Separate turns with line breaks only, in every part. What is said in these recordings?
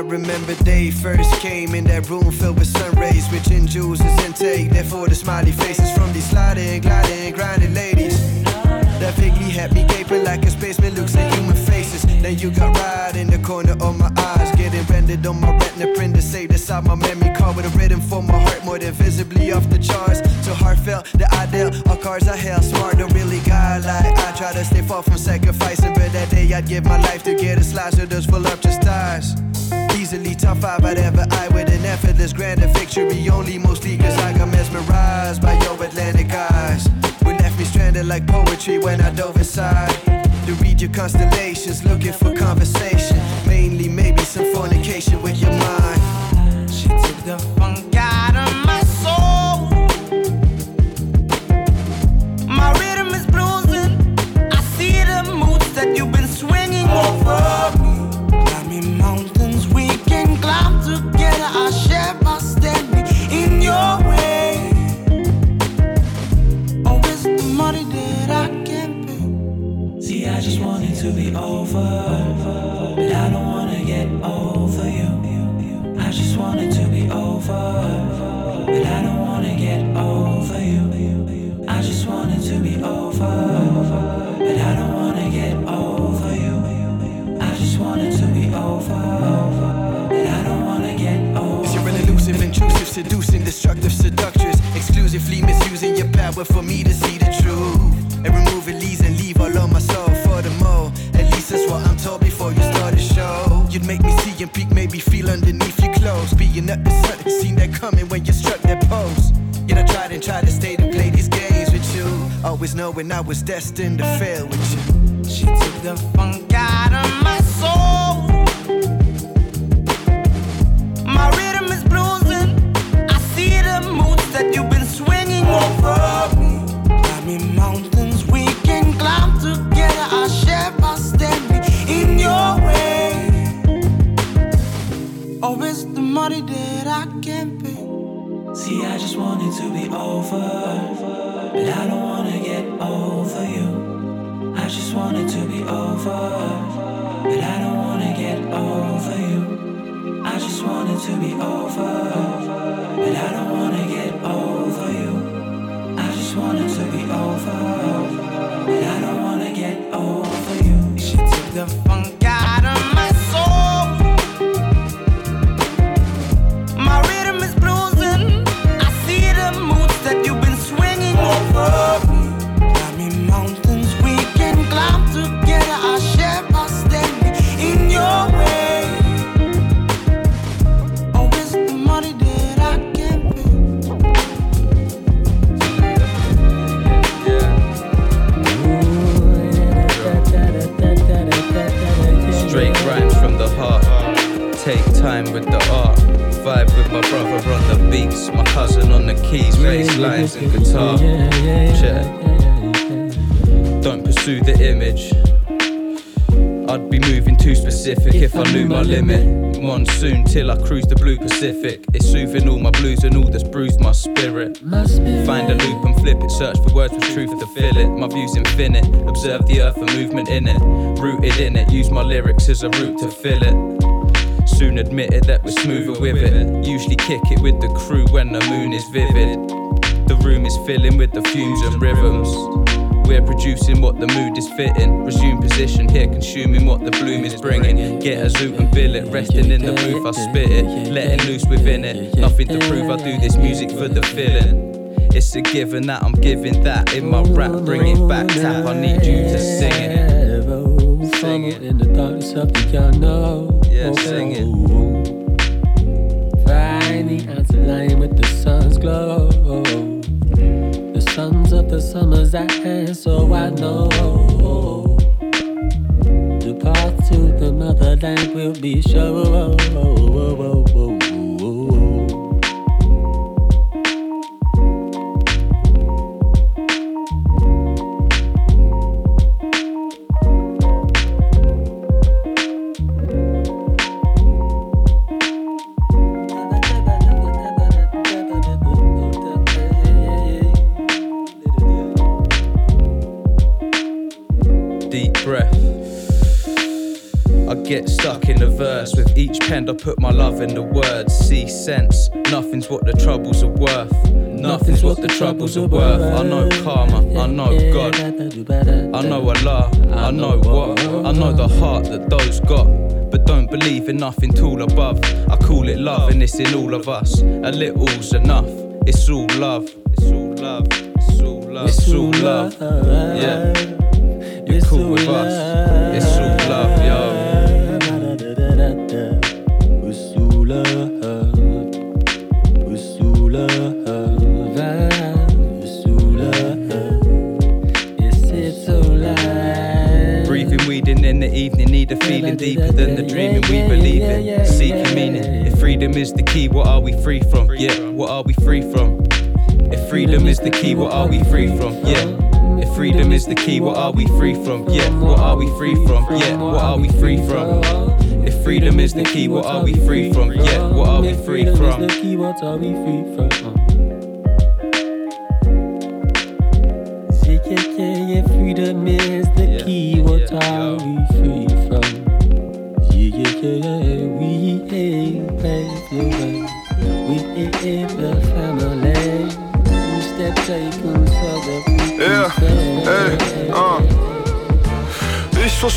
I remember they first came in that room filled with sun rays, switching jewels as intake. Therefore, the smiley faces from these sliding, gliding, grinding ladies. That vaguely had me gaping like a spaceman looks at human faces. Then you got right in the corner of my eyes, getting rendered on my retina print to save inside my memory card with a rhythm for my heart more than visibly off the charts. So heartfelt, the ideal, all cars I held smart, don't really got like I try to stay far from sacrificing, but that day I'd give my life to get a slice of those voluptuous stars. Easily top five I'd ever eye with an effortless grand victory. Only mostly cause I got mesmerized by your Atlantic eyes. We left me stranded like poetry when I dove inside. To read your constellations, looking for conversation. Mainly, maybe some fornication with your mind.
She took the funk out of my soul. My rhythm is bruising. I see the moods that you've been swinging over me. Climb me mountains we can climb together. I share my standing in your way. The money that I can't pay.
See, I just want it to be over, but I don't wanna get over you. I just to be over, but I don't wanna get over you. I just want it to be over,
seducing, destructive seductress. Exclusively misusing your power for me to see the truth. And remove it, leaves and leave all on my soul for the more. At least that's what I'm told before you start the show. You'd make me see and peek, maybe feel underneath your clothes. Being up the sun, seen that coming when you struck that pose. Yet I tried and tried to stay to play these games with you. Always knowing I was destined to fail with you.
She took the funk out of my soul. That you've been swinging over me. Climb me mountains we can climb together. I share my standing in your way. Oh, it's the money that I can't pay.
See, I just want it to be over, but I don't wanna get over you. I just want it to be over, but I don't wanna get over you. I just want it to be over, but I don't wanna get over you. I just want it to be over, but I don't wanna get over you.
She took the funk my
brother on the beats. My cousin on the keys, bass lines and guitar. Check. Don't pursue the image. I'd be moving too specific if I knew my limit. Monsoon till I cruise the blue Pacific. It's soothing all my blues and all that's bruised my spirit. Find a loop and flip it, search for words with truth to fill it. My view's infinite, observe the earth and movement in it. Rooted in it, use my lyrics as a route to fill it. Soon admitted that we're smoother with it. Usually kick it with the crew when the moon is vivid. The room is filling with the fumes and rhythms. We're producing what the mood is fitting. Resume position here, consuming what the bloom is bringing. Get a zoot and bill it, resting in the booth, I spit it. Letting loose within it. Nothing to prove, I do this music for the feeling. It's a given that I'm giving that in my rap. Bring it back, tap. I need you to sing it. Sing it.
In the darkness of the unknown.
Yeah, sing it.
Find the answer lying with the sun's glow. The suns of the summer's at hand, so I know. The path to the motherland will be sure.
I put my love in the words. See sense, nothing's what the troubles are worth. Nothing's what the troubles are worth. I know karma, I know God, I know Allah, I know what, I know the heart that those got. But don't believe in nothing tall above. I call it love, and it's in all of us. A little's enough. It's all love. It's all love. It's all love. It's all love. Yeah. You're cool with us. Feeling deeper than the dreaming we believe in. Seeking meaning. If freedom is the key, what are we free from? Yeah, what are we free from? If freedom is the key, what are we free from? Yeah. If freedom is the key, what are we free from? Yeah, what are we free from? Yeah, what are we free from? If freedom is the key, what are we free from? Yeah, what are we free from?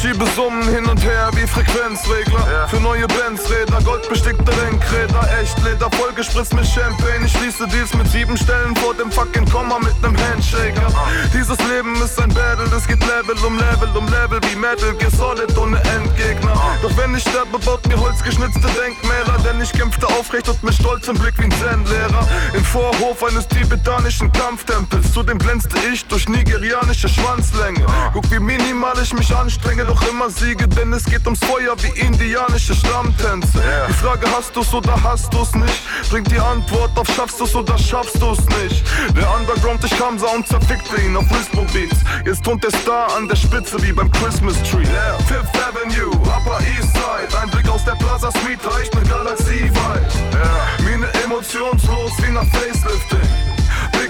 schiebe Summen hin und her Frequenzregler. Ja. Für neue Bandsräder, goldbestickte Lenkräder, echt Leder, vollgespritzt mit Champagne. Ich schließe Deals mit sieben Stellen vor dem fucking Komma mit nem Handshaker. Dieses Leben ist ein Battle, es geht Level um Level um Level wie Metal Gear Solid ohne Endgegner. Doch wenn ich sterbe, baut mir holzgeschnitzte Denkmäler, denn ich kämpfte aufrecht und mit stolzem Blick wie ein Zen-Lehrer. Im Vorhof eines tibetanischen Kampftempels, zudem glänzte ich durch nigerianische Schwanzlänge. Guck, wie minimal ich mich anstrenge, doch immer siege, denn es geht ums Feuer wie indianische Stammtänze. Yeah. Die Frage, hast du's oder hast du's nicht? Bringt die Antwort auf, schaffst du's oder schaffst du's nicht? Der Underground, ich kam, sah und zerfickte ihn auf Whisper Beats. Jetzt tont der Star an der Spitze wie beim Christmas Tree. Yeah. Fifth Avenue, Upper East Side. Ein Blick aus der Plaza Suite reicht ne Galaxie weit. Yeah. Mine emotionslos wie nach Facelifting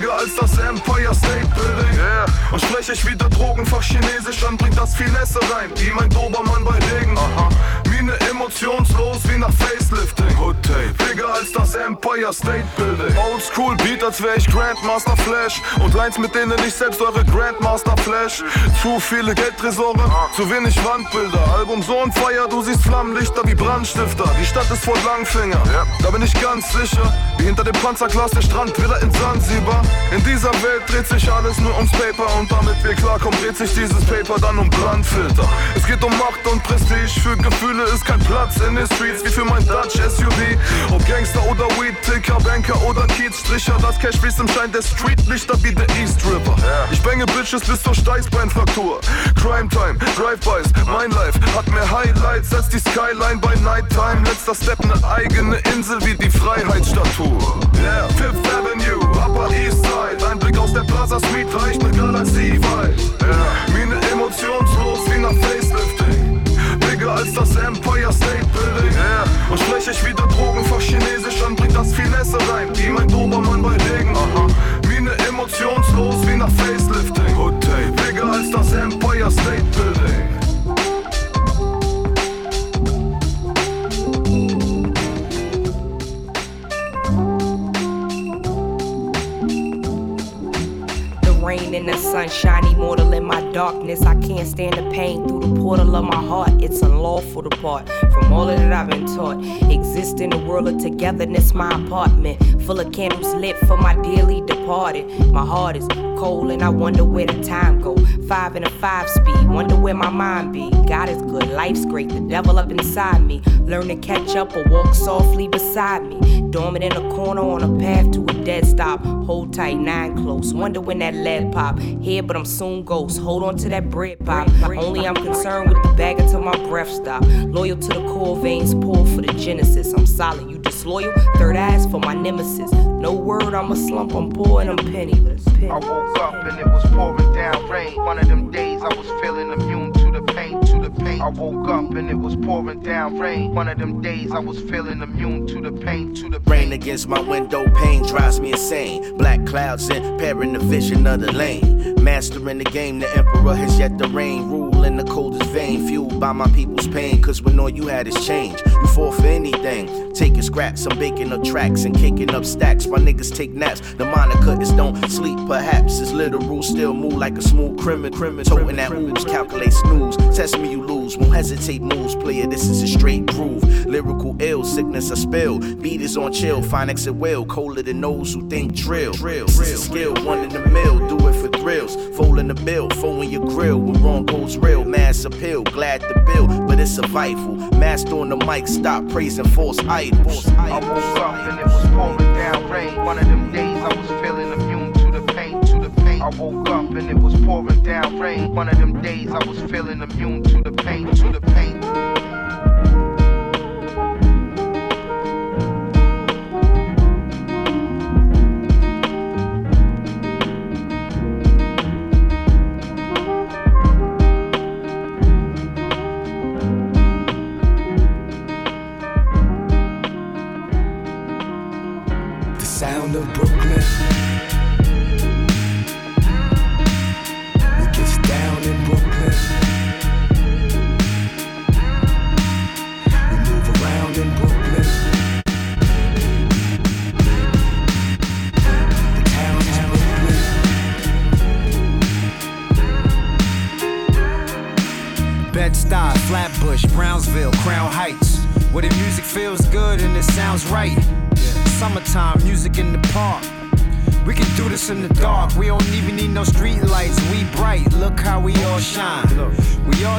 bigger als das Empire State Building. Yeah. Und spreche ich wieder Drogenfach Chinesisch an, bringt das Finesse rein, wie mein Dobermann bei Regen. Aha. Mine emotionslos wie nach Facelifting. Hood Tape. Bigger als das Empire State Building. Oldschool Beat, als wär ich Grandmaster Flash. Und Lines, mit denen ich selbst eure Grandmaster Flash. Zu viele Geldtresore, zu wenig Wandbilder. Album so und Feier, du siehst Flammenlichter wie Brandstifter. Die Stadt ist voll Langfinger, da bin ich ganz sicher. Wie hinter dem Panzerglas der Strand wieder in Zanzibar. In dieser Welt dreht sich alles nur ums Paper und damit wir klarkommen, dreht sich dieses Paper dann um Brandfilter. Es geht um Macht und Prestige, für Gefühle ist kein Platz in den Streets, wie für mein Dutch SUV. Ob Gangster oder Weed, Ticker, Banker oder Kiezstricher, das Cash fließt im Schein der Streetlichter wie der East River. Ich bänge Bitches bis zur Steißbeinfraktur. Crime Time, Drive-Bys, mein Life hat mehr Highlights als die Skyline bei Nighttime. Letzter Step, ne eigene Insel wie die Freiheitsstatue. Yeah, Fifth Avenue, Upper East Side. Ein Blick aus der Plaza Suite reicht ne Galaxie weit. Yeah. Mine emotionslos wie nach Facelifting. Als das Empire State Building. Yeah. Und spreche ich wieder Drogenfach Chinesisch an, bringt das Finesse rein. Wie mein Dobermann bei Regen. Aha. Mine emotionslos wie nach Facelifting. Hood Tape. Bigger als das Empire State Building.
Rain and the sunshine, immortal in my darkness. I can't stand the pain through the portal of my heart. It's unlawful to part from all that I've been taught. Exist in a world of togetherness, my apartment full of candles lit for my dearly departed. My heart is cold and I wonder where the time go. Five and a five speed, wonder where my mind be. God is good, life's great, the devil up inside me. Learn to catch up or walk softly beside me. Dormant in a corner on a path to a dead stop. Hold tight, nine close. Wonder when that lead pop. Here, but I'm soon ghost. Hold on to that bread pop. Only I'm concerned with the bag until my breath stop. Loyal to the core veins, pull for the genesis. I'm solid, disloyal. Third eyes for my nemesis. No word, I'm a slump, I'm poor and I'm penniless.
I woke up and it was pouring down rain. One of them days I was feeling the to the pain. I woke up and it was pouring down rain. One of them days I was feeling immune to the pain, to the pain.
Rain against my window pane drives me insane. Black clouds impairing the vision of the lane
Mastering the game, the emperor has yet to reign. Rule in the coldest vein, fueled by my people's pain. Cause when all you had is change, you fall for anything. Taking scraps, I'm baking up tracks and kicking up stacks. My niggas take naps. The moniker is don't sleep, perhaps. It's literal, still move like a smooth criminal. criminal toting that ooze, calculate snooze. Test me, you lose. Won't hesitate moves, player. This is a straight groove. Lyrical ill, sickness I spill. Beat is on chill, fine exit will. Colder than those who think drill. Drill, skill, one in the mill. Do it for thrills. Folding the bill, folding your grill. When wrong goes real, mass appeal. Glad to build, but it's survival. Master on the mic, stop praising false idols.
I woke up and it was pouring down rain. One of them days I was I woke up and it was pouring down rain. One of them days I was feeling immune to the pain, to the pain.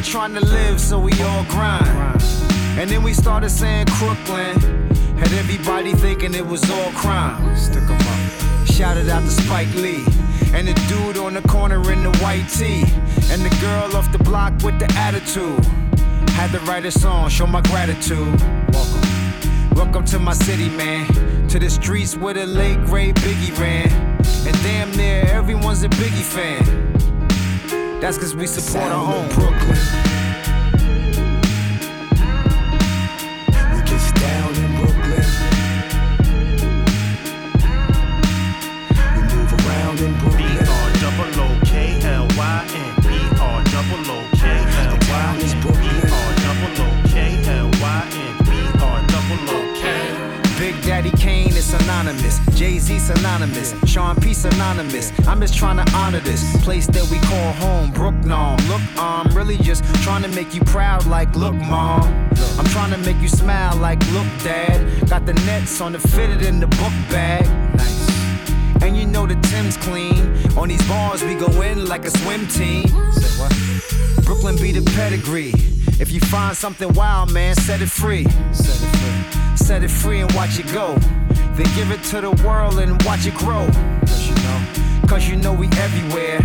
Trying to live, so we all grind. And then we started saying Crooklyn. Had everybody thinking it was all crime. Stick 'em up. Shouted out to Spike Lee. And the dude on the corner in the white tee. And the girl off the block with the attitude. Had to write a song, show my gratitude. Welcome. Welcome to my city, man. To the streets where the late great Biggie ran. And damn near everyone's a Biggie fan. That's cause we support our own
Brooklyn.
Z synonymous. Sean P synonymous. I'm just trying to honor this place that we call home. Brooklyn, Look, I'm really just trying to make you proud, like, look, mom. I'm trying to make you smile, like, look, dad. Got the nets on the fitted in the book bag. Nice. And you know the Tim's clean. On these bars, we go in like a swim team. Say what? Brooklyn be the pedigree. If you find something wild, man, set it free. Set it free. Set it free and watch it go. Then give it to the world and watch it grow. Cause you know, cause you know we everywhere.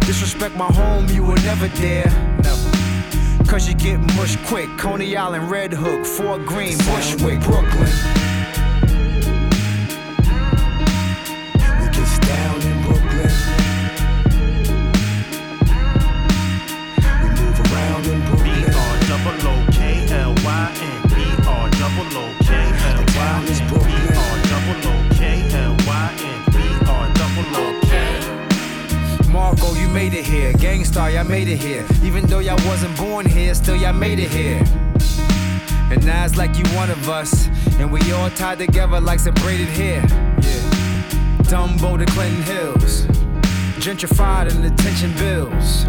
Disrespect my home, you will never dare. Never. Cause you get mushed quick. Coney Island, Red Hook, Fort Greene, Bushwick,
Brooklyn.
Gang Starr, y'all made it here. Even though y'all wasn't born here, still y'all made it here. And now it's like you one of us, and we all tied together like some braided hair. Yeah. Dumbo to Clinton Hills, gentrified and attention bills.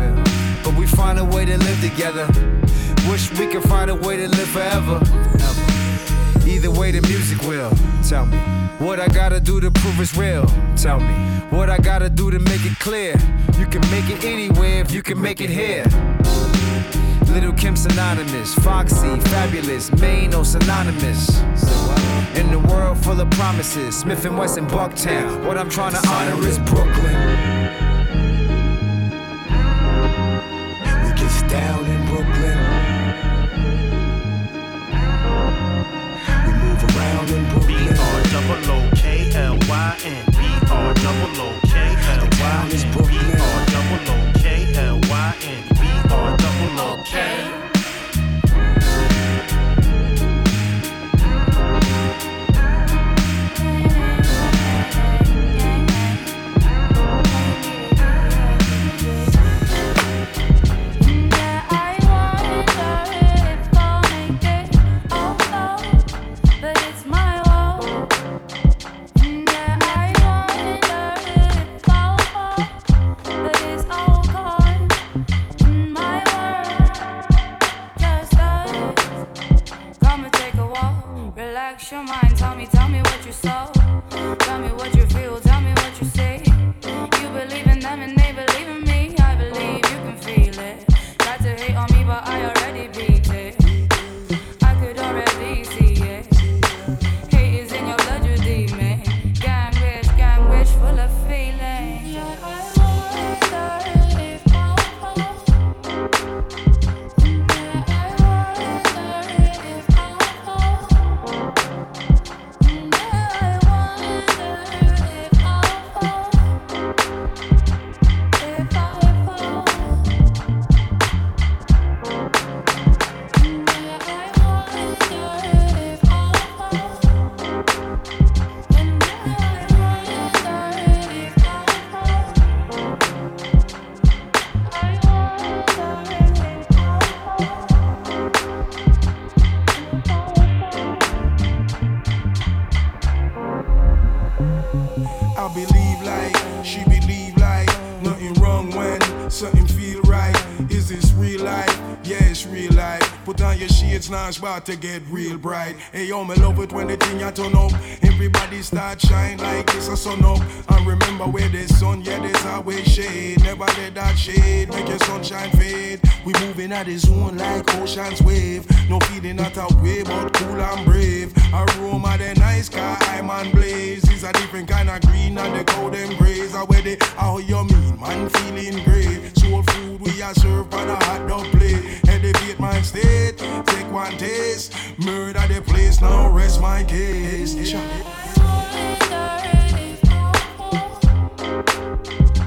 But we find a way to live together. Wish we could find a way to live forever. Either way, the music will. Tell me what I gotta do to prove it's real. Tell me what I gotta do to make it clear. You can make it anywhere if you can make it here. Lil' Kim synonymous, Foxy, Fabolous, Maino synonymous. In the world full of promises, Smif-N-Wessun, Bucktown. What I'm trying to honor is Brooklyn.
L Y N. B R double O K L Y N. B. R double O K L Y N. B R double O K.
it's about to get real bright. Hey yo, me love it when the thing you turn up. Everybody start shine like it's a sun up. And remember where there's sun, yeah, there's always shade. Never let that shade make your sunshine fade. We moving at the zone like ocean's wave. No feeling not a way, but cool and brave. Aroma the nice car, I'm on blaze. Is a different kind of green and the them grays. I wear the how you mean, man feeling great. Soul food we are served on a hot dog plate. Elevate my state, take one taste. Murder the place, now rest my case.
Word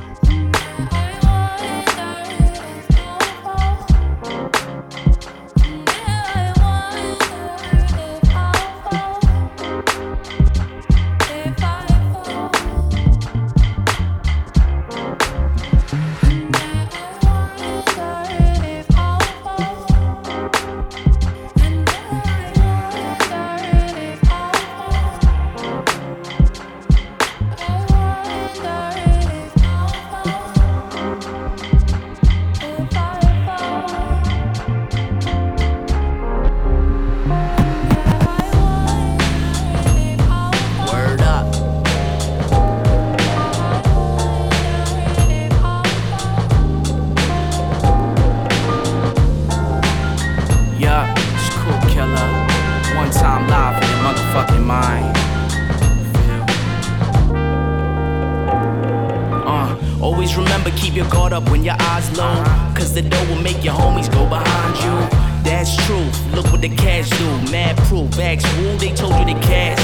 Bags they told you to cash.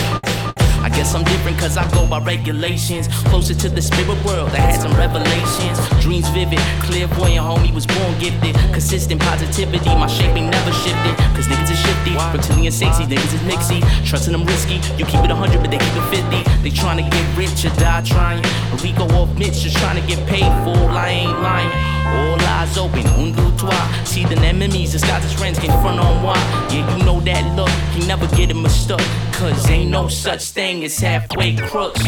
I guess I'm different cause I go by regulations. Closer to the spirit world, I had some revelations. Dreams vivid, clairvoyant, homie was born gifted. Consistent positivity, my shape ain't never shifted. Cause niggas is shifty, reptilian sexy, niggas is mixy. Trusting them risky, you keep it 100 but they keep it 50. They trying to get rich or die trying. Rico off Mitch just trying to get paid for. I ain't lying. All eyes open, un, deux, trois. See the enemies, disguise as friends, can front on why. Yeah, you know that look, he never get it mistook. Cause ain't no such thing as halfway crooks.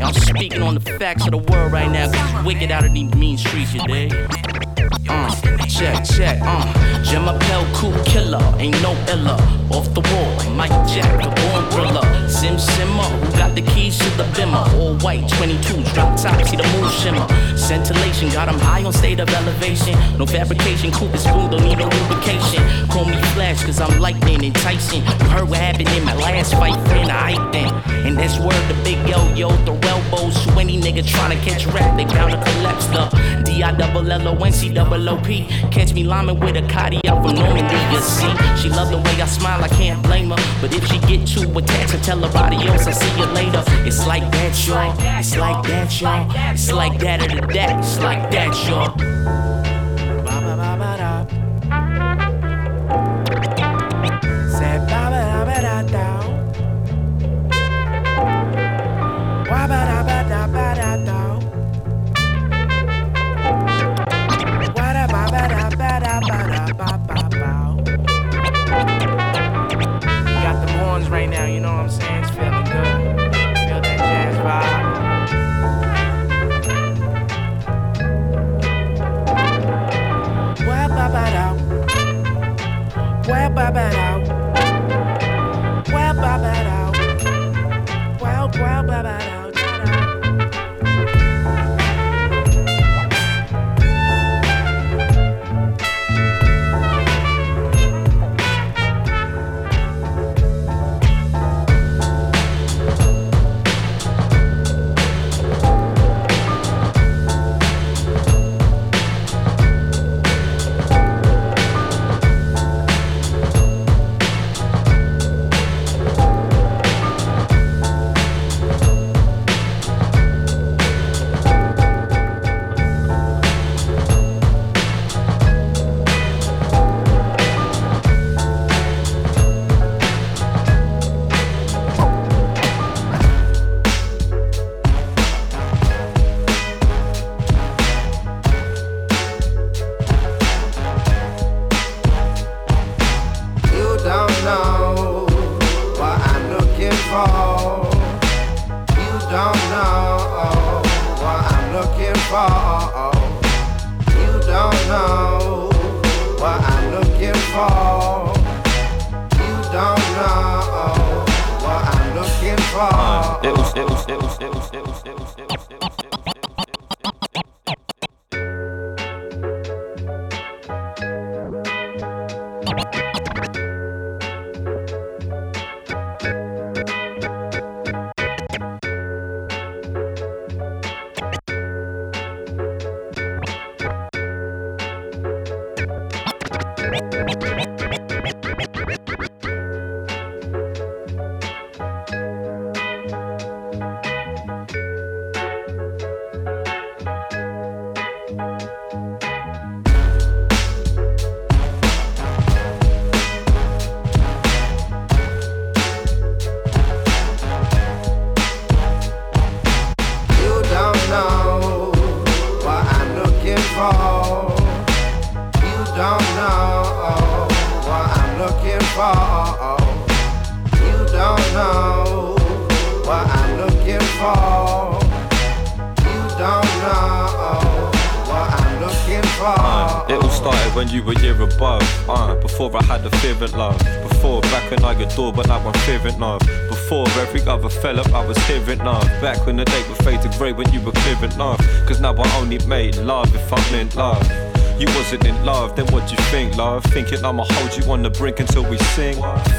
Y'all speaking on the facts of the world right now, cause wicked out of these mean streets, you dig? Uh, check, check, uh. Gemma Pell, cool killer, ain't no illa. Off the wall, Mike Jack, the born thriller. Sim Simma, who got the keys to the bimmer? All white 22s, drop top, see the moon shimmer. Scintillation, got got 'em high on state of elevation. No fabrication, coupe and spoon, don't need no lubrication. Call me Flash, cause I'm lightning enticing. You heard what happened in my last fight, friend, I then. And that's word the big yo yo, the elbows to any nigga tryna catch rap, they bound to collapse the D I double L O N C double O P. Catch me liming with a Cardi out from Normandy, you see. She love the way I smile, I can't blame her. But if she get too attached, I tell her adios, I'll see you later. It's like that, y'all. It's like that, y'all. It's like that or the that. It's like that, y'all.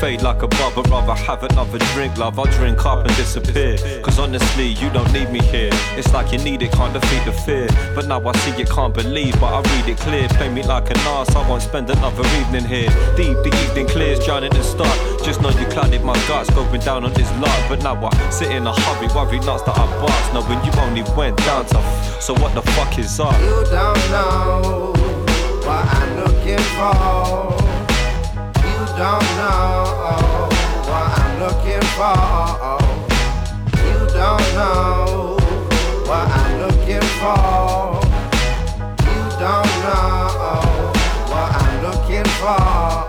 Fade like a bubble, rather have another drink, love. I'll drink up and disappear. Cause honestly, you don't need me here. It's like you need it, can't defeat the fear. But now I see you can't believe, but I read it clear. Play me like an ass, I won't spend another evening here. Deep, the evening clears, drowning in start. Just know you clouded my guts, going down on this lot. But now I sit in a hurry, worry nuts that I bust. Knowing you only went down tough. So what the fuck is up?
You don't know what I'm looking for. Don't know what I'm looking for. You don't know what I'm looking for. You don't know what I'm looking for.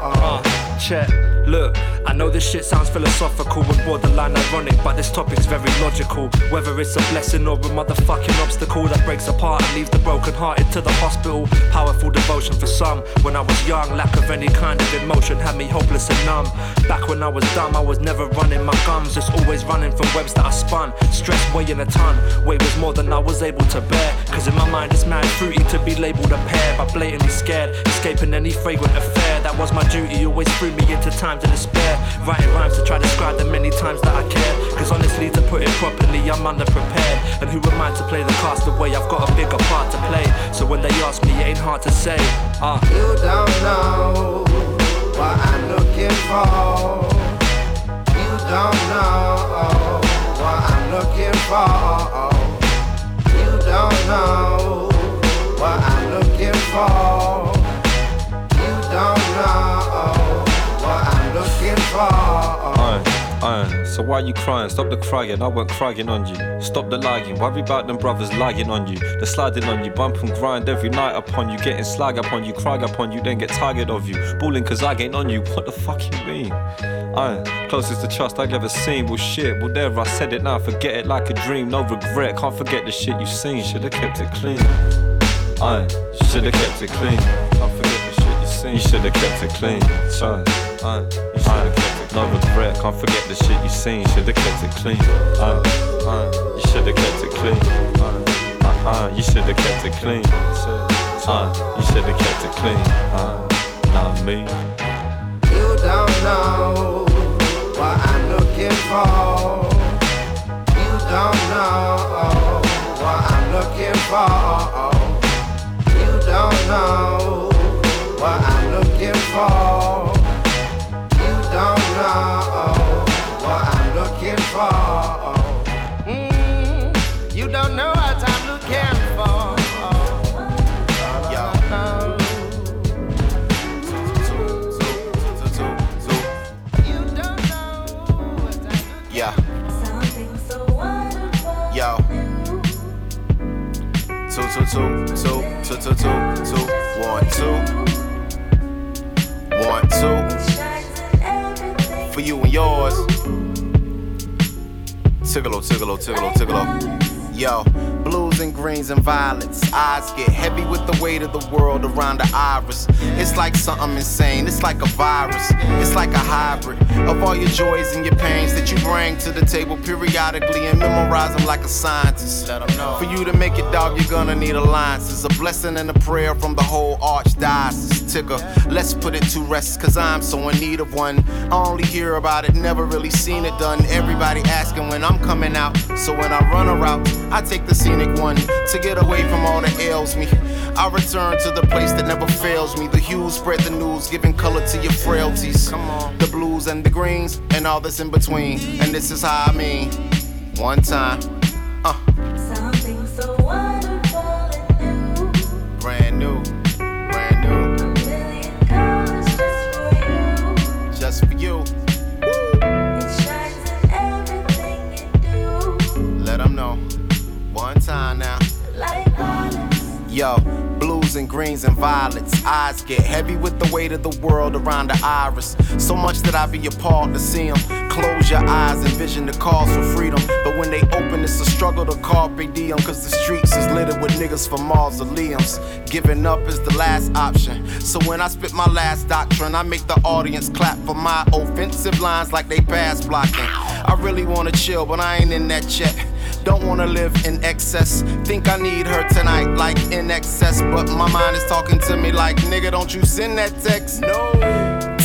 Uh, check, look. I know this shit sounds philosophical and borderline ironic, but this topic's very logical. Whether it's a blessing or a motherfucking obstacle that breaks apart and leaves the brokenhearted to the hospital. Powerful devotion for some. When I was young, lack of any kind of emotion had me hopeless and numb. Back when I was dumb, I was never running my gums, just always running from webs that I spun. Stress weighing a ton, weight was more than I was able to bear. Cause in my mind, it's mad fruity to be labeled a pair, but blatantly scared, escaping any fragrant affair. That was my duty, always threw me into times of despair. Writing rhymes to try to describe the many times that I care. Cause honestly, to put it properly, I'm underprepared. And who am I to play the cast away? I've got a bigger part to play. So when they ask me, it ain't hard to say. Ah.
You don't know what I'm looking for. You don't know what I'm looking for. You don't know what I'm looking for. You don't know looking for.
Uh, so why you crying? Stop the crying, I weren't crying on you. Stop the lying, worry about them brothers lying on you. They're sliding on you, bump and grind every night upon you. Getting slag upon you, cry upon you, then get tired of you. Balling cause I ain't on you, what the fuck you mean? Uh, closest to trust I've ever seen. Well shit, well there I said it now, forget it like a dream. No regret, can't forget the shit you seen. Should've kept it clean. Uh, should've kept it clean. Can't forget the shit you seen. You should've kept it clean. Uh, you should've kept it no regret, can't forget the shit you seen. Should've kept it clean. Uh, uh, you should've kept it clean. Uh, uh, you should've kept it clean. Uh, you should've kept it clean. Uh, not me.
You don't know what I'm looking for. You don't know what I'm looking for. You don't know what I'm looking for. You don't know what I'm looking for. Mm, you don't know.
Yeah. One, two. For you and yours. Tickle, tickle, tickle, tickle. Yo, blue blues and greens and violets. Eyes get heavy with the weight of the world around the iris. It's like something insane, it's like a virus, it's like a hybrid of all your joys and your pains that you bring to the table periodically and memorize them like a scientist. For you to make it, dog, you're gonna need alliances. A blessing and a prayer from the whole archdiocese. Ticker, let's put it to rest, cause I'm so in need of one. I only hear about it, never really seen it done. Everybody asking when I'm coming out. So when I run a route, I take the scenic one to get away from all that ails me. I return to the place that never fails me. The hues spread the news, giving color to your frailties. Come on. The blues and the greens, and all that's in between. And this is how I mean. One time. Uh.
Something so wonderful and new.
Brand new. Brand new.
A million colors just for you.
Just for you. Yo, blues and greens and violets. Eyes get heavy with the weight of the world around the iris. So much that I be appalled to see them. Close your eyes, envision the calls for freedom. But when they open, it's a struggle to carpe diem. Cause the streets is littered with niggas for mausoleums. Giving up is the last option. So when I spit my last doctrine, I make the audience clap for my offensive lines like they pass blocking. I really wanna chill, but I ain't in that check. Don't wanna live in excess. Think I need her tonight, like in excess. But my mind is talking to me like, nigga, don't you send that text. No.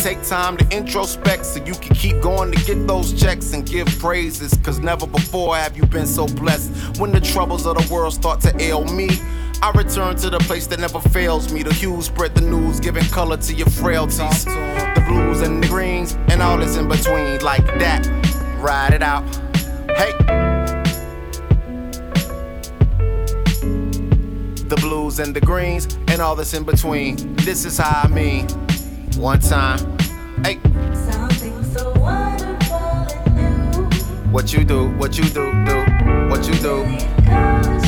Take time to introspect so you can keep going to get those checks and give praises. Cause never before have you been so blessed. When the troubles of the world start to ail me, I return to the place that never fails me. The hues spread the news, giving color to your frailties. The blues and the greens, and all that's in between. Like that. Ride it out. Hey. Blues and the greens, and all that's in between. This is how I mean. One time. Hey,
Something so wonderful and new.
what you do, what you do, do, what you do.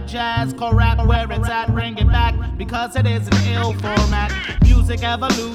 That jazz core rap where it's at. Bring it back because it is an ill format. Music evolution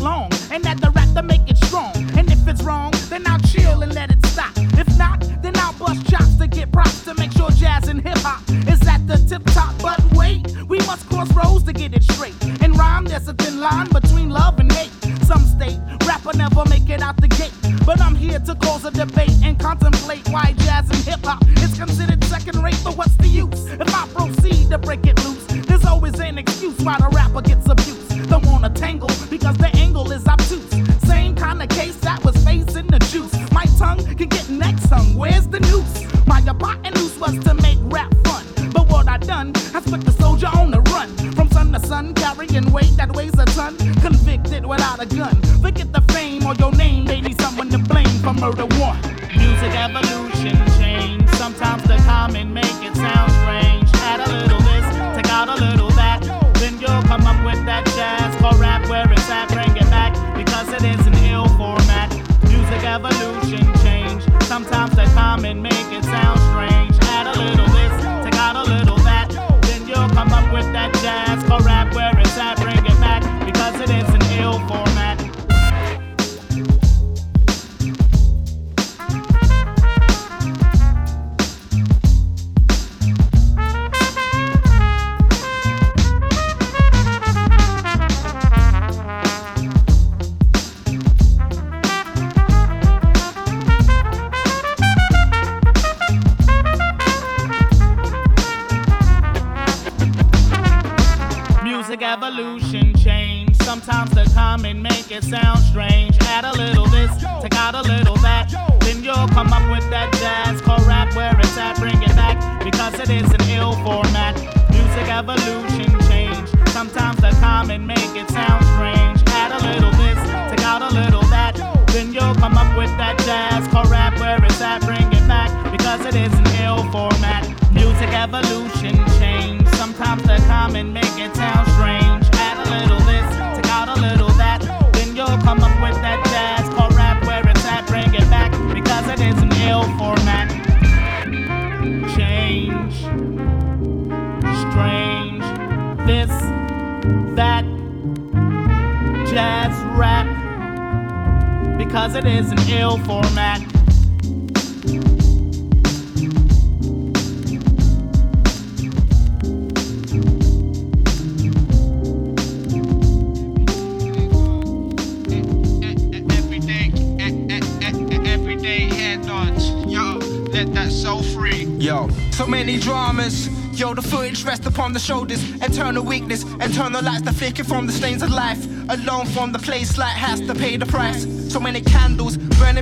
long. And add the rap to make it strong. And if it's wrong, then I'll chill and let it stop. If not, then I'll bust chops to get props to make sure jazz and hip hop is at the tip top. But wait, we must cross roads to get it straight. In rhyme, there's a thin line between love and hate. Some state rapper never make it out the gate. But I'm here to cause a debate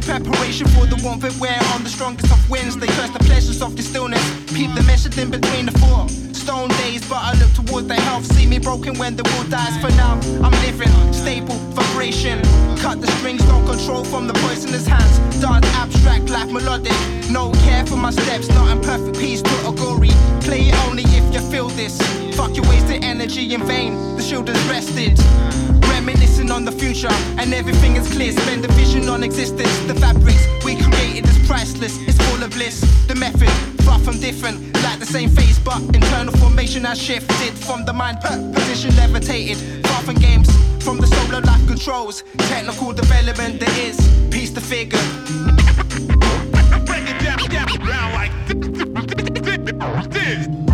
preparation for the warmth it wear on the strongest of winds. They curse the pleasures of the stillness. Peep the message in between the four stone days, but I look towards the health. See me broken when the will dies. For now, I'm living stable vibration. Cut the strings, don't control from the poisonous hands. Dance abstract, life melodic. No care for my steps, not in perfect peace to a glory. Play it only if you feel this. Fuck your wasted energy in vain. The shield is rested. Reminiscing on the future, and everything is clear. Spend the vision on existence. The fabrics we created is priceless. It's full of bliss. The method, far from different, like the same face, but internal formation has shifted from the mind position levitated. Far from games, from the solar life controls. Technical development, there is piece to figure.
Break it down, down, down like this.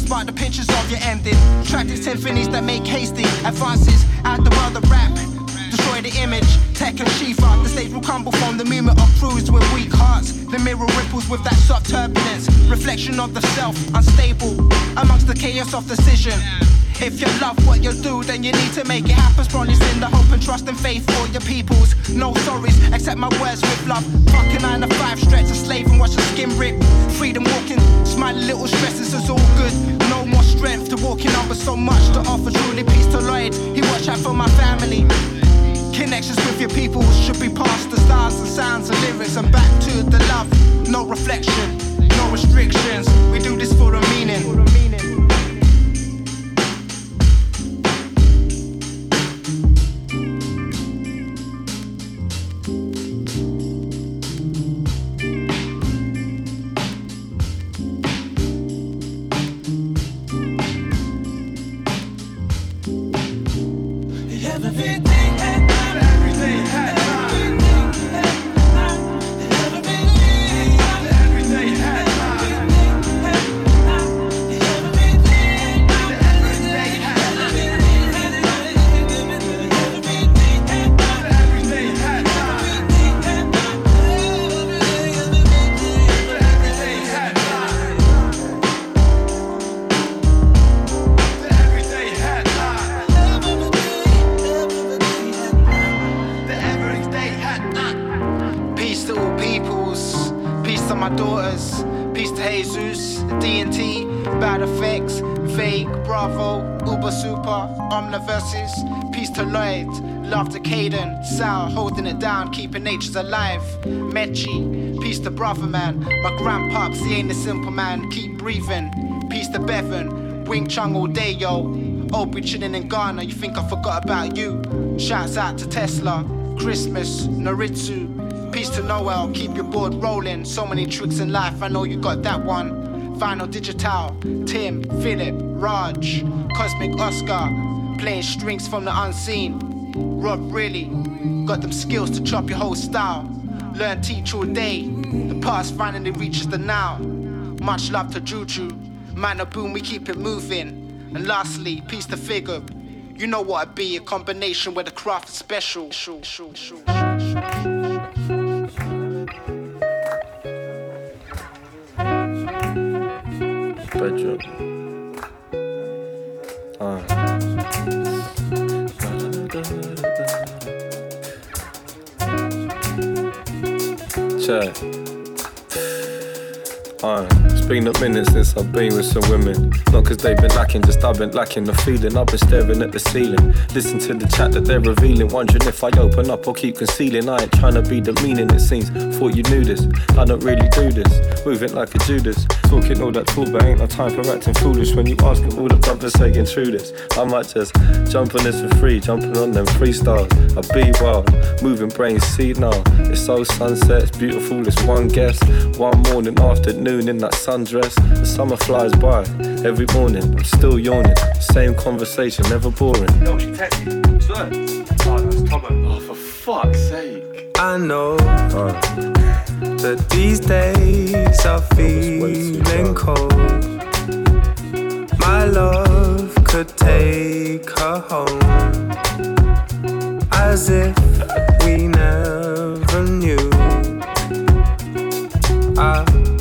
Spark the pictures of your ending. Tracking symphonies that make hasty advances out the world of rap. Destroy the image, tech and Shiva. The stage will crumble from the movement of crews with weak hearts. The mirror ripples with that soft turbulence. Reflection of the self, unstable amongst the chaos of decision. If you love what you do, then you need to make it happen. Promising the hope and trust and faith for your peoples. No sorries, accept my words with love. Fucking nine to five, stretch a slave and watch the skin rip. Freedom walking, smiling little stresses is all good. No more strength to walking on, but so much to offer. Truly peace to Lloyd. He watch out for my family. Connections with your people should be past the stars and sounds and lyrics and back to the love. No reflection, no restrictions. We do this for a meaning. Peace to Lloyd, love to Caden, Sal, holding it down, keeping natures alive, Mechi, peace to Brother Man, my grandpops, he ain't a simple man, keep breathing, peace to Bevan, Wing Chun all day, yo, Obi chilling in Ghana, you think I forgot about you, shouts out to Tesla, Christmas, Naritsu, Peace to Noel, keep your board rolling. So many tricks in life, I know you got that one. Final Digital, Tim, Philip, Raj, Cosmic Oscar, playing strings from the unseen. Rob really got them skills to chop your whole style. Learn, teach all day. The past finally reaches the now. Much love to Juju. Man of boom, we keep it moving. And lastly, peace to Figure. You know what it be, a combination where the craft is special.
Bedroom. Uh. Check. It's been a minute since I've been with some women. Not cause they've been lacking, just I've been lacking the feeling. I've been staring at the ceiling. Listen to the chat that they're revealing. Wondering if I open up or keep concealing. I ain't trying to be the meaning, it seems. Thought you knew this. I don't really do this. Moving like a Judas. Talking all that talk, but ain't no time for acting foolish. When you ask all the brothers saying this. I might just jump on this for free. Jumping on them freestyles. I be wild. Moving brains, see now. It's so sunset, it's beautiful. It's one guess. One morning, afternoon in that sundress. The summer flies by. Every morning, I'm still yawning. Same conversation, never boring.
Yo, she texted me. Swear. Oh, that's Tomo. Oh, for fuck's sake.
I know that these days are feeling cold. My love could take her home as if we never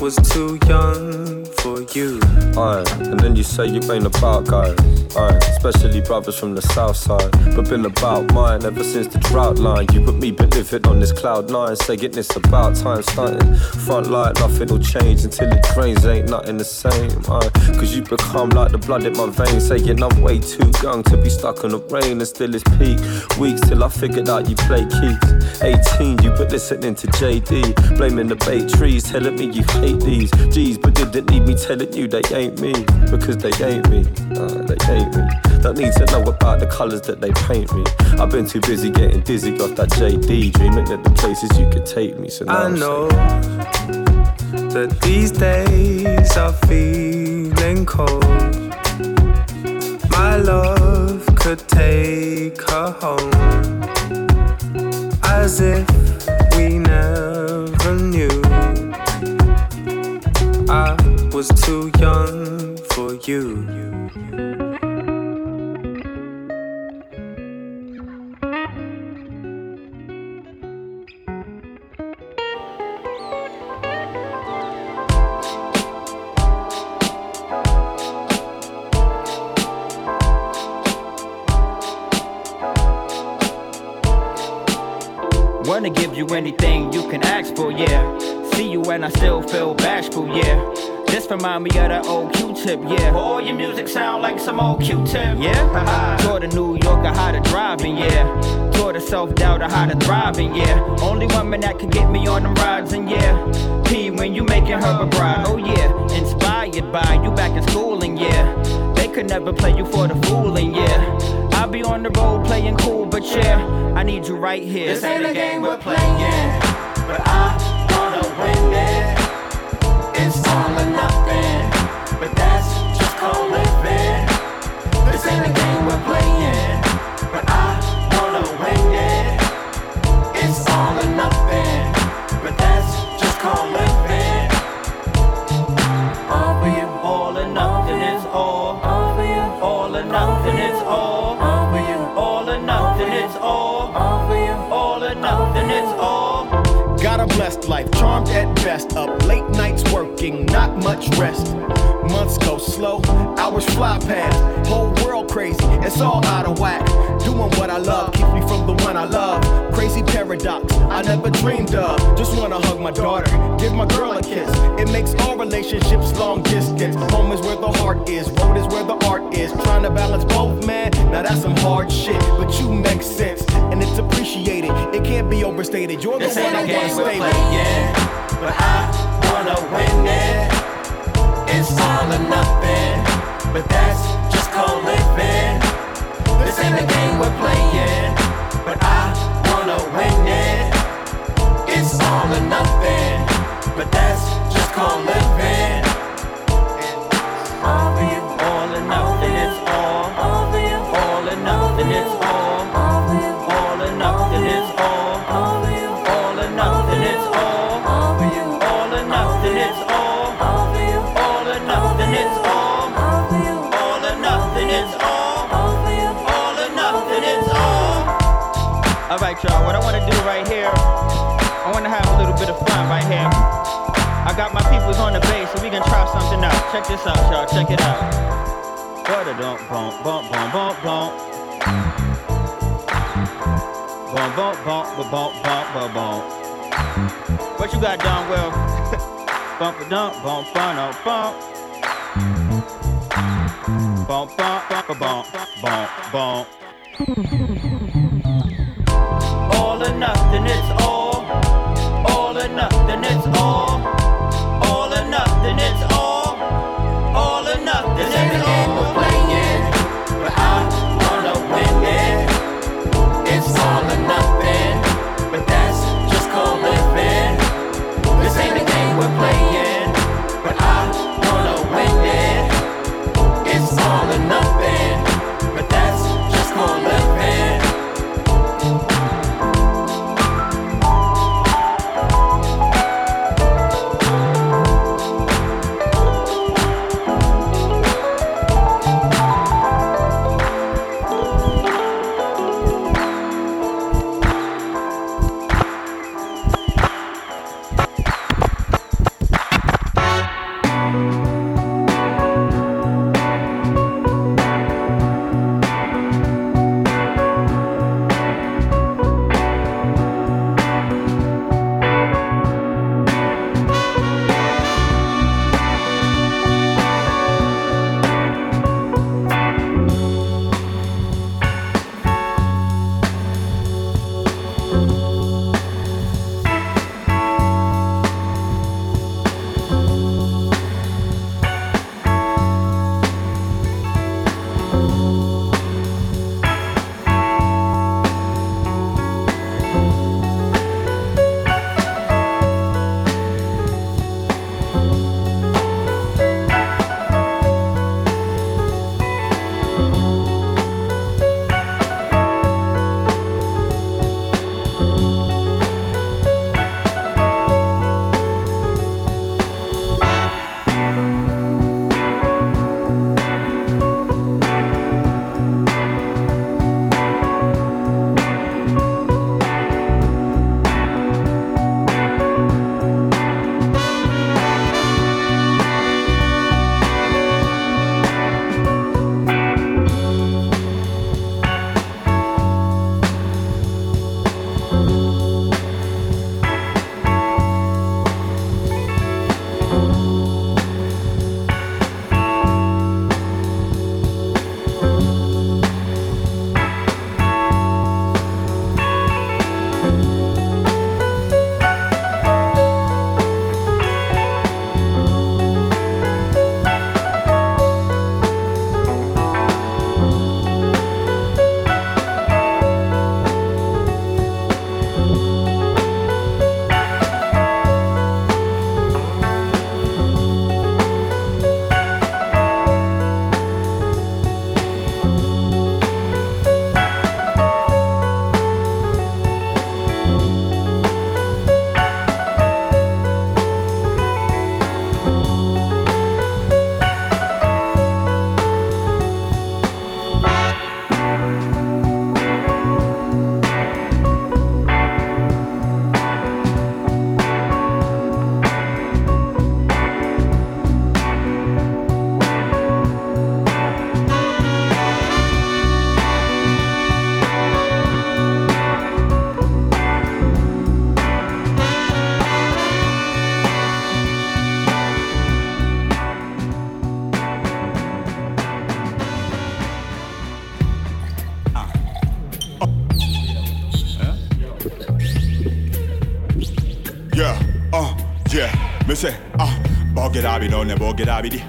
was too young for you.
Aye, and then you say you ain't about guys. Aye, especially brothers from the south side. But been about mine ever since the drought line. You put me living on this cloud nine, saying it's about time starting. Front light, nothing will change until it drains, ain't nothing the same. Aye, cause you become like the blood in my veins, saying I'm way too young to be stuck in the rain and still it's peak. Weeks till I figured out you play keys. 18, you been listening to JD, blaming the bait trees, telling me you hate these. G's, but didn't need me telling you they ain't me, because they ain't me. Uh, they ain't me. Don't need to know about the colours that they paint me. I've been too busy getting dizzy off that JD, dreaming of the places you could take me. So now
I know that these days are feeling cold. My love could take her home as if we never knew. I was too young for you.
Wanna give you anything you can ask for, yeah. See you and I still feel bashful, yeah. This remind me of that old Q-Tip, yeah.
All your music sound like some old Q-Tip.
Yeah? Taught a New Yorker how to drive, and yeah. Taught a self-doubter how to thrive, and yeah. Only woman that can get me on them rides, and yeah. P when you making her a bride, oh yeah. Inspired by you back in school, and yeah. They could never play you for the fooling, yeah. I'll be on the road playing cool, but yeah. I need you right here.
This ain't a game we're playing, but I wanna win it. Ain't a game we're playing, but I wanna win it. It's all or nothing, but that's just called living.
All for you, all or nothing is all. All for you, all or nothing is all. All for you, all or nothing is all. All for you, all or nothing is all.
Got a blessed life, charmed at best. Up late working, not much rest. Months go slow, hours fly past. Whole world crazy, it's all out of whack. Doing what I love keeps me from the one I love. Crazy paradox, I never dreamed of. Just wanna hug my daughter, give my girl a kiss. It makes all relationships long distance. Home is where the heart is, road is where the art is. Trying to balance both, man. Now that's some hard shit, but you make sense, and it's appreciated. It can't be overstated. You're the
This
one I wanna stay with.
Yeah, but I wanna win it. It's all or nothing, but that's just called living. This ain't a game we're playing, but I wanna win it. It's all or nothing, but that's just called living.
Peoples on the bass, so we can try something out. Check this out, y'all. Check it out. Bump, bump, bump, bump, bump, bump. Bump, bump, bump, bump, bump, bump, bump, bump. What you got, Don Will? bump, a dump, bump, bump, bump. Bump, bump, bump, bump, bump, bump. All or nothing, it's. All
ne bogerabidi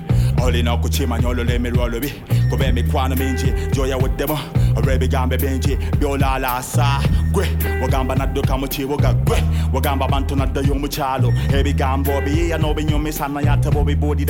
olina okukimanya olulimi lwolubi kuba emikwano mingi gyoyaweddemu olw'ebigambo bingi byolaalaasa gwe wagamba nadduka mu kibuga gwe. Wagamba abantu naddayo mu ebigambo biyiya n'obinyumisa naye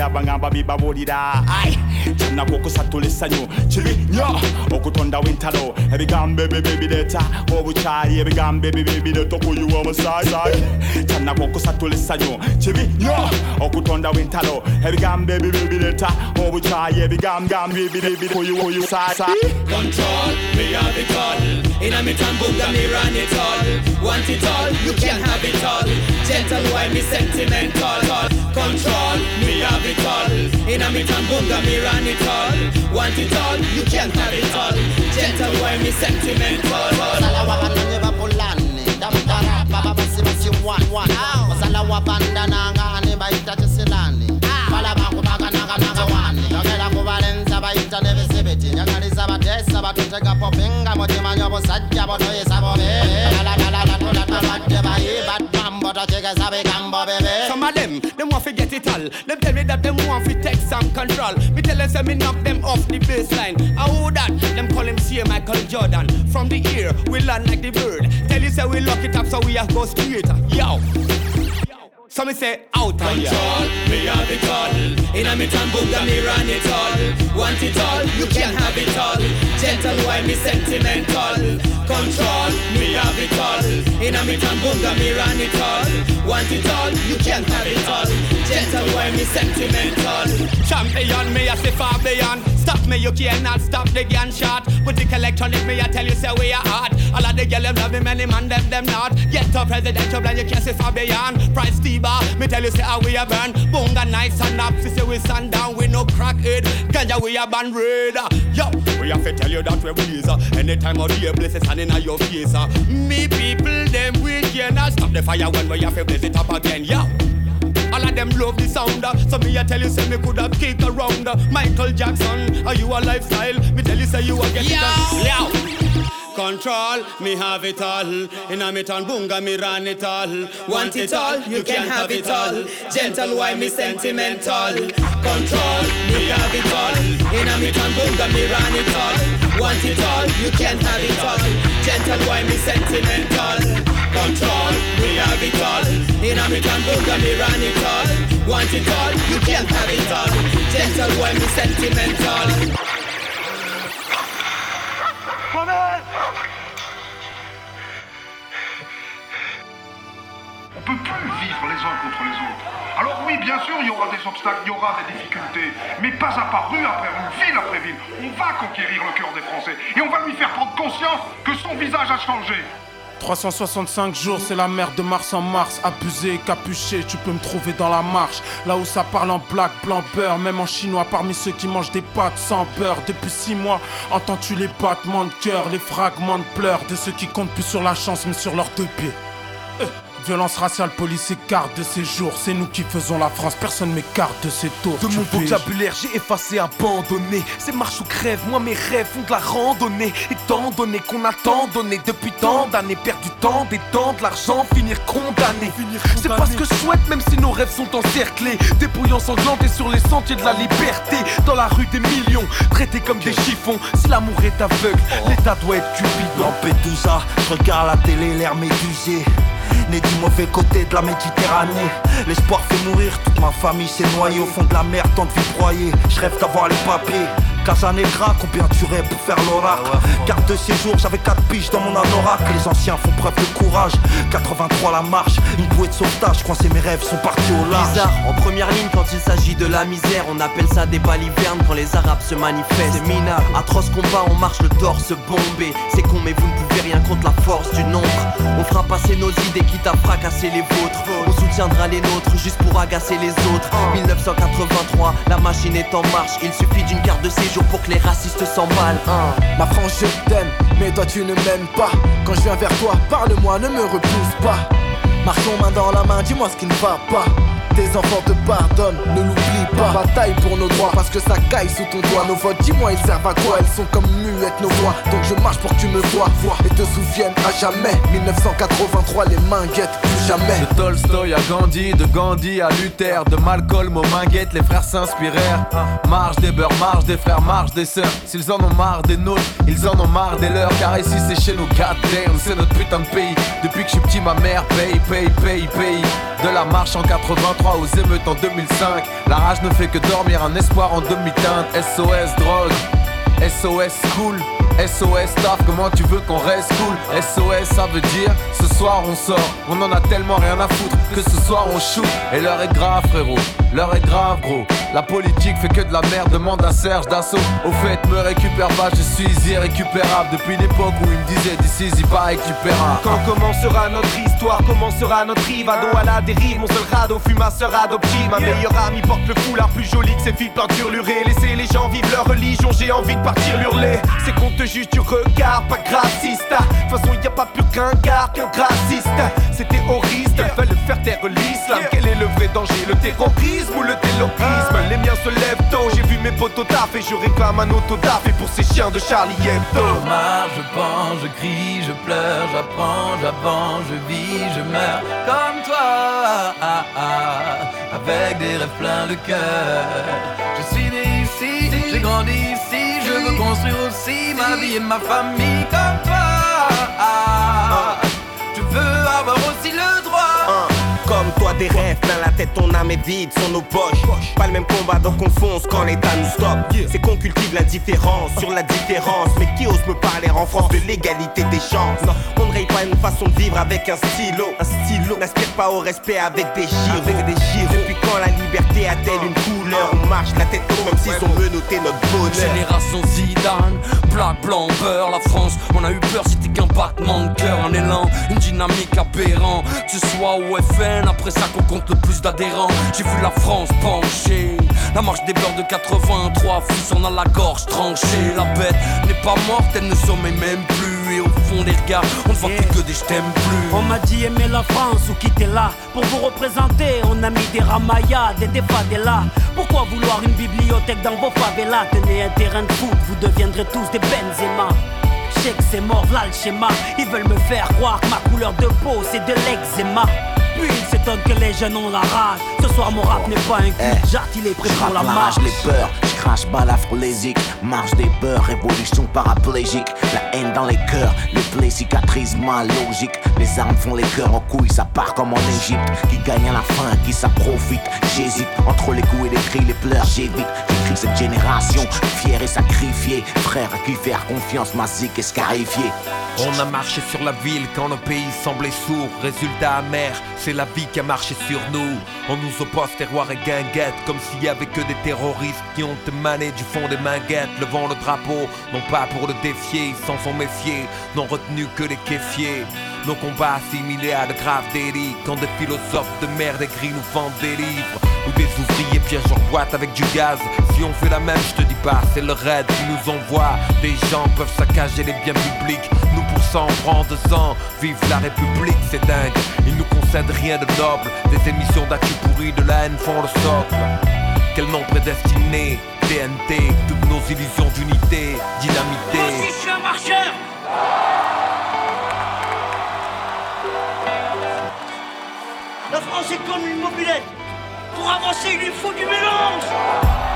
bagamba bibabuulira ai kyanaku okusatula essanyu kibi nnyo okutondawo entalo ebigambo ebibi bireeta obukyayi ebigambo ebibi bireeta okuyiwa omusaayi kyanaku okusatula essanyu kibi nnyo okutondawo entalo ebigambo ebibi bireeta obukyayi ebigambo bibi kuyiwa omusaayi
Control, me have it all. In a me tambunga, me run it all. Want it all, you can have it all. Gentle, why me sentimental? Control, me have it all. In a me tambunga, me run it all. Want it all, you can't have it all. Gentle, why me sentimental?
wasala wabandana ngane bayita chisilani bayita nebisibiti nyangalisa batesa batuteka popinga mutimanya obusajja botoyesa bobe mambo tochekesa bigambo bebe
Some of them, them want to get it all. Them tell me that them want to take some control. Me tell them say me knock them off the baseline. I who that? Them call him C. Michael Jordan. From the ear, we land like the bird. Tell you say we lock it up so we have go straight. Yo. So me say out ya.
Control, me have it all. In a me tambunga, me run it all. Want it all, you can have it all. Gentle, why me sentimental? Control, me have it all. In a me tambunga, me run it all. Want it all, you can have it all. Gentle, why me sentimental?
Champion, me a say far beyond. Stop me, you cannot stop the gunshot. With the electronic, me I tell you say we are hot. All of the girls them love me, many man them them not. Get to presidential plan, you can't say far beyond. Price T-bar, me tell you say how we a burn. Bunga nice and up, say we stand down, we no crackhead. Ganja we a band red. Yo, we have to tell you that we blaze. Anytime of the year, blessings and in your face. uh. Me people, them we cannot stop the fire when we have to blaze it up again. Yo. All of them love the sound. uh, So me I tell you say me coulda kick around. uh, Michael Jackson, are you a lifestyle? Me tell you say you a get it done. Yo. Control, me have it all. In a me town, bunga, me run it all.
Want it all, you can have it all. Gentle, why me sentimental? Control, me have it all. In a me tambunga, me run it all. Want it all, you can have it all. Gentle, why me sentimental? Control, me have it all. In a me tambunga, me run it all. Want it all, you can have it all. Gentle, why me sentimental?
Peut plus vivre les uns contre les autres. Alors oui, bien sûr, il y aura des obstacles, il y aura des difficultés, mais pas à pas, rue après rue, ville après ville, on va conquérir le cœur des Français et on va lui faire prendre conscience que son visage a changé.
365 jours, c'est la mer de mars en mars. Abusé, capuché, tu peux me trouver dans la marche. Là où ça parle en black, blanc, beurre. Même en chinois, parmi ceux qui mangent des pâtes sans beurre. Depuis 6 mois, entends-tu les battements de cœur, les fragments de pleurs de ceux qui comptent plus sur la chance, mais sur leurs deux pieds. Violence raciale, police écarte de ces jours. C'est nous qui faisons la France, personne m'écarte de ces tours.
De mon vocabulaire, j'ai effacé, abandonné. C'est marche ou crève, moi mes rêves font de la randonnée. Étant donné qu'on a tant donné depuis tant d'années, perdu tant, des temps, de l'argent, finir condamné. C'est pas ce que je souhaite, même si nos rêves sont encerclés. Dépouillants sanglantés sur les sentiers de la liberté. Dans la rue des millions, traités comme des chiffons. Si l'amour est aveugle, l'état doit être cupidon.
Lampedusa, je regarde la télé, l'air médusé. Du mauvais côté de la Méditerranée. L'espoir fait mourir, toute ma famille s'est noyée au fond de la mer, tant de vie broyée. Je rêve d'avoir les papiers. Casa Negra, combien tu rêves pour faire l'oracle Carte de séjour, j'avais 4 piges dans mon anorak. Les anciens font preuve de courage. 83 la marche, une bouée de sauvetage. Coincé mes rêves sont partis au large.
Bizarre, en première ligne quand il s'agit de la misère, on appelle ça des balivernes quand les arabes se manifestent. C'est minable, atroce combat, on marche le torse bombé. C'est con, mais vous ne pouvez rien contre la force du nombre. On fera passer nos idées quitte à fracasser les vôtres. On soutiendra les nôtres juste pour agacer les autres. 1983, la machine est en marche. Il suffit d'une carte de séjour pour que les racistes s'emballent. hein.
Ma France, je t'aime, mais toi tu ne m'aimes pas. Quand je viens vers toi, parle-moi, ne me repousse pas. Marchons main dans la main, dis-moi ce qui ne va pas.
Tes enfants te pardonnent, ne l'oublie pas. Bataille pour nos droits parce que ça caille sous ton doigt. Nos votes, dis-moi, ils servent à quoi? Elles sont comme muettes, nos voix. Donc je marche pour que tu me vois et te souviennes à jamais. 1983, les mains guettent, plus jamais.
De Tolstoy à Gandhi, de Gandhi à Luther, de Malcolm aux Minguettes, les frères s'inspirèrent. Marche des beurs, marche des frères, marche des sœurs. S'ils en ont marre des nôtres, ils en ont marre des leurs. Car ici c'est chez nous, goddamn, c'est notre putain de pays. Depuis que je suis petit, ma mère paye, paye, paye, paye. De la marche en 83 aux émeutes en 2005. La rage ne fait que dormir, un espoir en demi-teinte. SOS drogue, SOS cool. SOS taf, comment tu veux qu'on reste cool? SOS ça veut dire ce soir on sort. On en a tellement rien à foutre que ce soir on shoot. Et l'heure est grave frérot, l'heure est grave gros. La politique fait que de la merde, demande à Serge Dassault. Au fait me récupère pas, je suis irrécupérable. Depuis l'époque où il me disait d'ici y pas récupérable.
Quand commencera notre histoire, commencera notre rivado. À la dérive Mon seul radeau fut ma sœur adoptive. Ma meilleure amie porte le foulard plus joli que ses filles peinture lurée Laissez les gens vivre leur religion, j'ai envie de partir hurler. C'est te juge du regard, pas grassiste. De toute façon y a pas plus qu'un gars qu'un grassiste. C'est terroriste, elles veulent faire taire l'islam. Quel est le vrai danger, le terrorisme ou le terrorisme? Les miens se lèvent tôt, j'ai vu mes potes au taf Et je réclame un autodaf et pour ces chiens de Charlie Hebdo.
Je marche, je pense, je crie, je pleure, j'apprends, j'avance, je vis, je meurs. Comme toi, ah, ah, avec des rêves plein de cœur. Je suis né ici, j'ai grandi ici, veux construire aussi ma vie et ma famille comme toi. Je veux avoir aussi le droit.
Comme toi des rêves plein la tête, ton âme est vide, sont nos poches. Pas le même combat donc on fonce quand l'état nous stoppe. C'est qu'on cultive l'indifférence sur la différence. Mais qui ose me parler en France de l'égalité des chances? On ne raye pas une façon de vivre avec un stylo. Un stylo. N'aspire pas au respect avec des gyros. Avec des Depuis la liberté a-t-elle une couleur? On marche la tête haute même s'ils ont menotté notre bonheur
Génération Zidane, plat blanc, beurre, la France, on a eu peur, c'était qu'un battement de cœur, un élan, une dynamique aberrant. Que ce soit au FN, après ça qu'on compte le plus d'adhérents. J'ai vu la France pencher, la marche des beurs de 83, fils on a la gorge tranchée. La bête n'est pas morte, elle ne sommeille même plus. Au fond des regards, on ne voit plus que des je t'aime plus.
On m'a dit aimer la France ou quitter là Pour vous représenter, on a mis des ramayades et des favelas Pourquoi vouloir une bibliothèque dans vos favelas? Tenez un terrain de foot, vous deviendrez tous des Benzema. Sais que c'est mort, là le schéma. Ils veulent me faire croire que ma couleur de peau c'est de l'eczéma Puis ils s'étonnent que les jeunes ont la rage. Ce soir mon rap n'est pas un cul, j'artille les prêts pour la marche.
les peurs, je crache pas l'afrolésique Marche des peurs, révolution paraplégique. La haine dans les cœurs, les plaies cicatrisent ma logique. Les armes font les cœurs en couilles, ça part comme en Égypte. Qui gagne à la fin, qui ça profite. J'hésite, entre les coups et les cris, les pleurs j'évite. J'écris cette génération, fière et sacrifiée. Frère à qui faire confiance, ma zik est scarifiée.
On a marché sur la ville quand le pays semblait sourd. Résultat amer, c'est la vie qui a marché sur nous. On nous oppose terroir et guinguette, comme s'il y avait que des terroristes qui ont émané du fond des manguettes, levant le drapeau, non pas pour le défier, ils s'en sont méfiés, n'ont retenu que les kéfiers. Nos combats assimilés à de graves délits, quand des philosophes de merde écrits nous vendent des livres, ou des ouvriers pièges en boîte avec du gaz. Si on fait la même, je te dis pas, c'est le raid qui nous envoie. Des gens peuvent saccager les biens publics, on prend deux ans. Vive la République, c'est dingue, ils nous concèdent rien de noble. Des émissions d'actu pourries de la haine font le socle. Quel nom prédestiné, TNT, toutes nos illusions d'unité, dynamité.
je suis un marcheur La France est comme une mobilette. Pour avancer, il lui faut du mélange.